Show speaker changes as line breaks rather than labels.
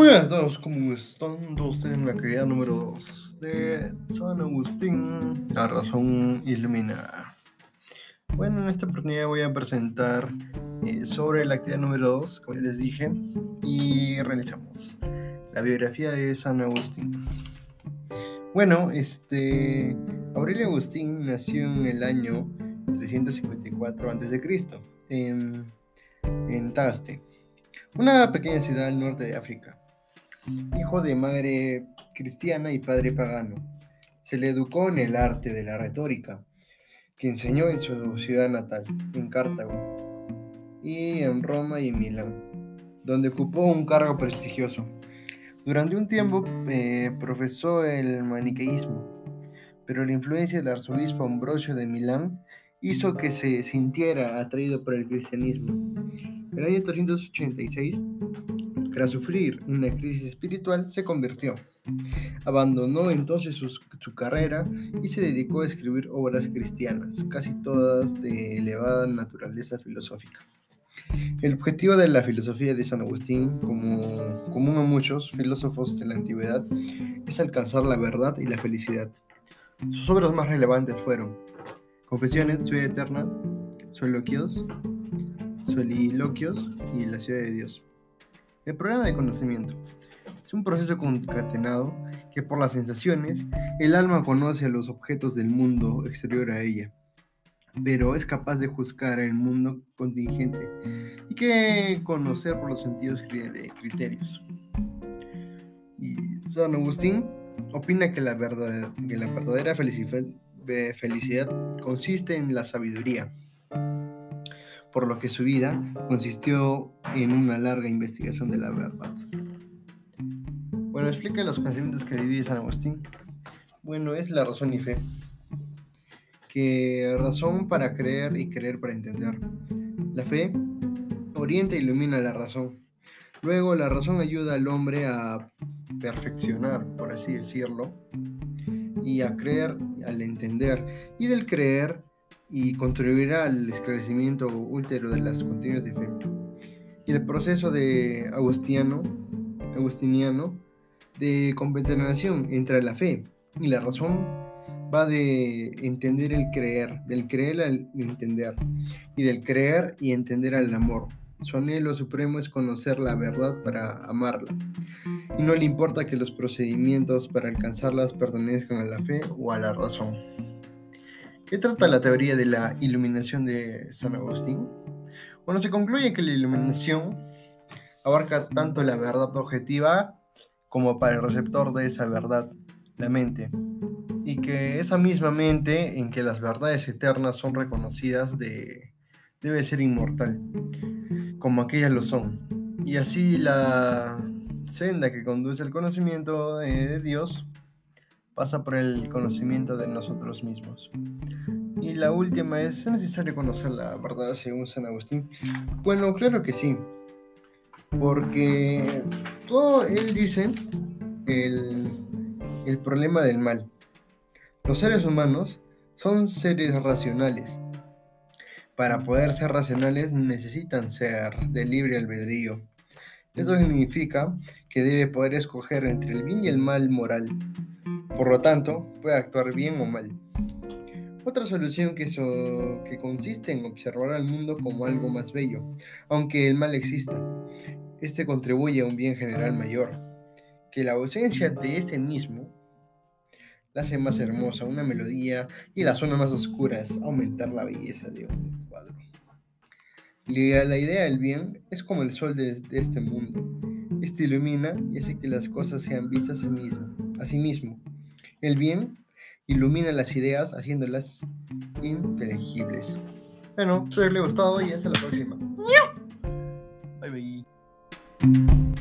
Muy buenas a todos, ¿cómo están todos en la actividad número 2 de San Agustín? La razón ilumina. Bueno, en esta oportunidad voy a presentar eh, sobre la actividad número 2, como les dije, y realizamos la biografía de San Agustín. Bueno, este Aurelio Agustín nació en el año 354 a.C. en, en Taste una pequeña ciudad al norte de África. Hijo de madre cristiana y padre pagano, se le educó en el arte de la retórica, que enseñó en su ciudad natal, en Cartago, y en Roma y en Milán, donde ocupó un cargo prestigioso. Durante un tiempo eh, profesó el maniqueísmo, pero la influencia del arzobispo Ambrosio de Milán hizo que se sintiera atraído por el cristianismo. En el año 386, tras sufrir una crisis espiritual, se convirtió. Abandonó entonces su, carrera y se dedicó a escribir obras cristianas, casi todas de elevada naturaleza filosófica. El objetivo de la filosofía de San Agustín, como común a muchos filósofos de la antigüedad, es alcanzar la verdad y la felicidad. Sus obras más relevantes fueron Confesiones, Ciudad Eterna, Soliloquios, Soliloquios y La Ciudad de Dios. El problema del conocimiento es un proceso concatenado que por las sensaciones el alma conoce los objetos del mundo exterior a ella, pero es capaz de juzgar el mundo contingente y que conocer por los sentidos criterios. Y San Agustín opina que la, verdad, que la verdadera felicidad felicidad consiste en la sabiduría, por lo que su vida consistió en una larga investigación de la verdad. Bueno, explica los conocimientos que divide San Agustín. Bueno, es la razón y fe. Que razón para creer y creer para entender. La fe orienta e ilumina la razón. Luego la razón ayuda al hombre a perfeccionar, por así decirlo, y a creer al entender, y del creer y contribuirá al esclarecimiento últero de las contenidos de fe. El proceso de Agustiano, agustiniano de compenetración entre la fe y la razón va de entender el creer, del creer al entender, y del creer y entender al amor. Su anhelo supremo es conocer la verdad para amarla y no le importa que los procedimientos para alcanzarlas pertenezcan a la fe o a la razón. ¿Qué trata la teoría de la iluminación de San Agustín? Bueno, se concluye que la iluminación abarca tanto la verdad objetiva como para el receptor de esa verdad, la mente, y que esa misma mente en que las verdades eternas son reconocidas de, debe ser inmortal, como aquellas lo son. Y así la senda que conduce al conocimiento de Dios pasa por el conocimiento de nosotros mismos. Y la última es, ¿es necesario conocer la verdad según San Agustín? Bueno, claro que sí, porque todo él dice el, el problema del mal. Los seres humanos son seres racionales. Para poder ser racionales necesitan ser de libre albedrío. Eso significa que debe poder escoger entre el bien y el mal moral. Por lo tanto, puede actuar bien o mal. Otra solución que, que consiste en observar al mundo como algo más bello, aunque el mal exista. Este contribuye a un bien general mayor, que la ausencia de ese mismo la hace más hermosa, una melodía y las zonas más oscuras aumentar la belleza de un cuadro. La idea del bien es como el sol de, este mundo. Este ilumina y hace que las cosas sean vistas a sí mismo. A sí mismo. El bien ilumina las ideas haciéndolas inteligibles. Bueno, espero que les haya gustado y hasta la próxima. Bye bye.